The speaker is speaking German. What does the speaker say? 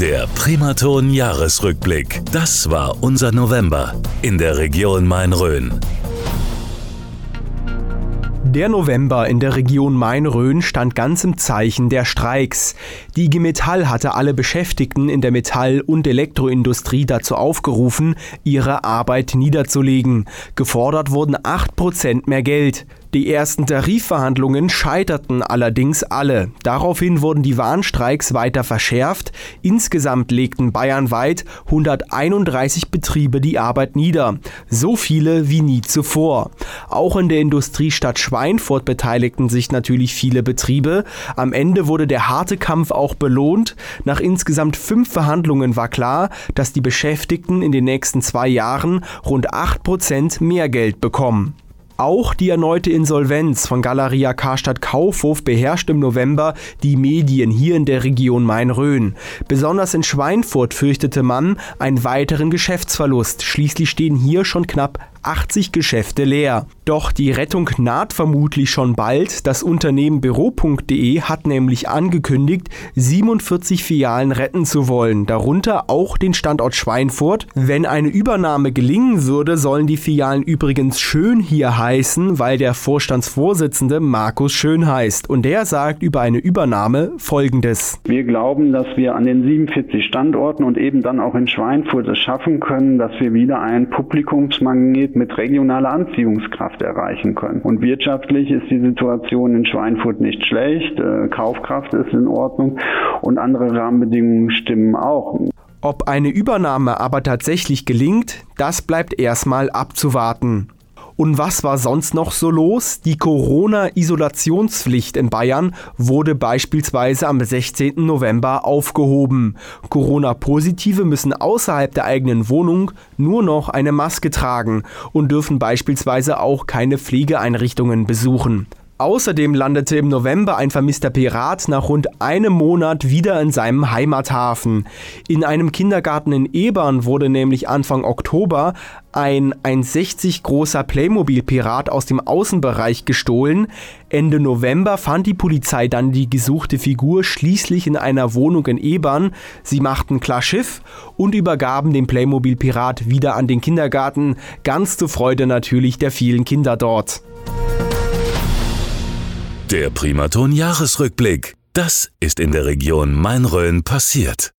Der Primaton Jahresrückblick. Das war unser November in der Region Main-Rhön. Der November in der Region Main-Rhön stand ganz im Zeichen der Streiks. Die IG Metall hatte alle Beschäftigten in der Metall- und Elektroindustrie dazu aufgerufen, ihre Arbeit niederzulegen. Gefordert wurden 8% mehr Geld. Die ersten Tarifverhandlungen scheiterten allerdings alle. Daraufhin wurden die Warnstreiks weiter verschärft. Insgesamt legten bayernweit 131 Betriebe die Arbeit nieder. So viele wie nie zuvor. Auch in der Industriestadt Schweinfurt beteiligten sich natürlich viele Betriebe. Am Ende wurde der harte Kampf auch belohnt. Nach insgesamt fünf Verhandlungen war klar, dass die Beschäftigten in den nächsten zwei Jahren rund 8 Prozent mehr Geld bekommen. Auch die erneute Insolvenz von Galeria Karstadt Kaufhof beherrscht im November die Medien hier in der Region Main-Rhön. Besonders in Schweinfurt fürchtete man einen weiteren Geschäftsverlust. Schließlich stehen hier schon knapp 80 Geschäfte leer. Doch die Rettung naht vermutlich schon bald. Das Unternehmen Büro.de hat nämlich angekündigt, 47 Filialen retten zu wollen, darunter auch den Standort Schweinfurt. Wenn eine Übernahme gelingen würde, sollen die Filialen übrigens schön hier heißen, weil der Vorstandsvorsitzende Markus Schön heißt. Und der sagt über eine Übernahme folgendes. Wir glauben, dass wir an den 47 Standorten und eben dann auch in Schweinfurt es schaffen können, dass wir wieder ein Publikumsmagnet mit regionaler Anziehungskraft erreichen können. Und wirtschaftlich ist die Situation in Schweinfurt nicht schlecht, äh, Kaufkraft ist in Ordnung und andere Rahmenbedingungen stimmen auch. Ob eine Übernahme aber tatsächlich gelingt, das bleibt erstmal abzuwarten. Und was war sonst noch so los? Die Corona-Isolationspflicht in Bayern wurde beispielsweise am 16. November aufgehoben. Corona-Positive müssen außerhalb der eigenen Wohnung nur noch eine Maske tragen und dürfen beispielsweise auch keine Pflegeeinrichtungen besuchen. Außerdem landete im November ein vermisster Pirat nach rund einem Monat wieder in seinem Heimathafen. In einem Kindergarten in Ebern wurde nämlich Anfang Oktober ein 1,60 großer Playmobil-Pirat aus dem Außenbereich gestohlen. Ende November fand die Polizei dann die gesuchte Figur schließlich in einer Wohnung in Ebern. Sie machten klar Schiff und übergaben den Playmobil-Pirat wieder an den Kindergarten, ganz zur Freude natürlich der vielen Kinder dort. Der Primaton Jahresrückblick. Das ist in der Region Main-Rhön passiert.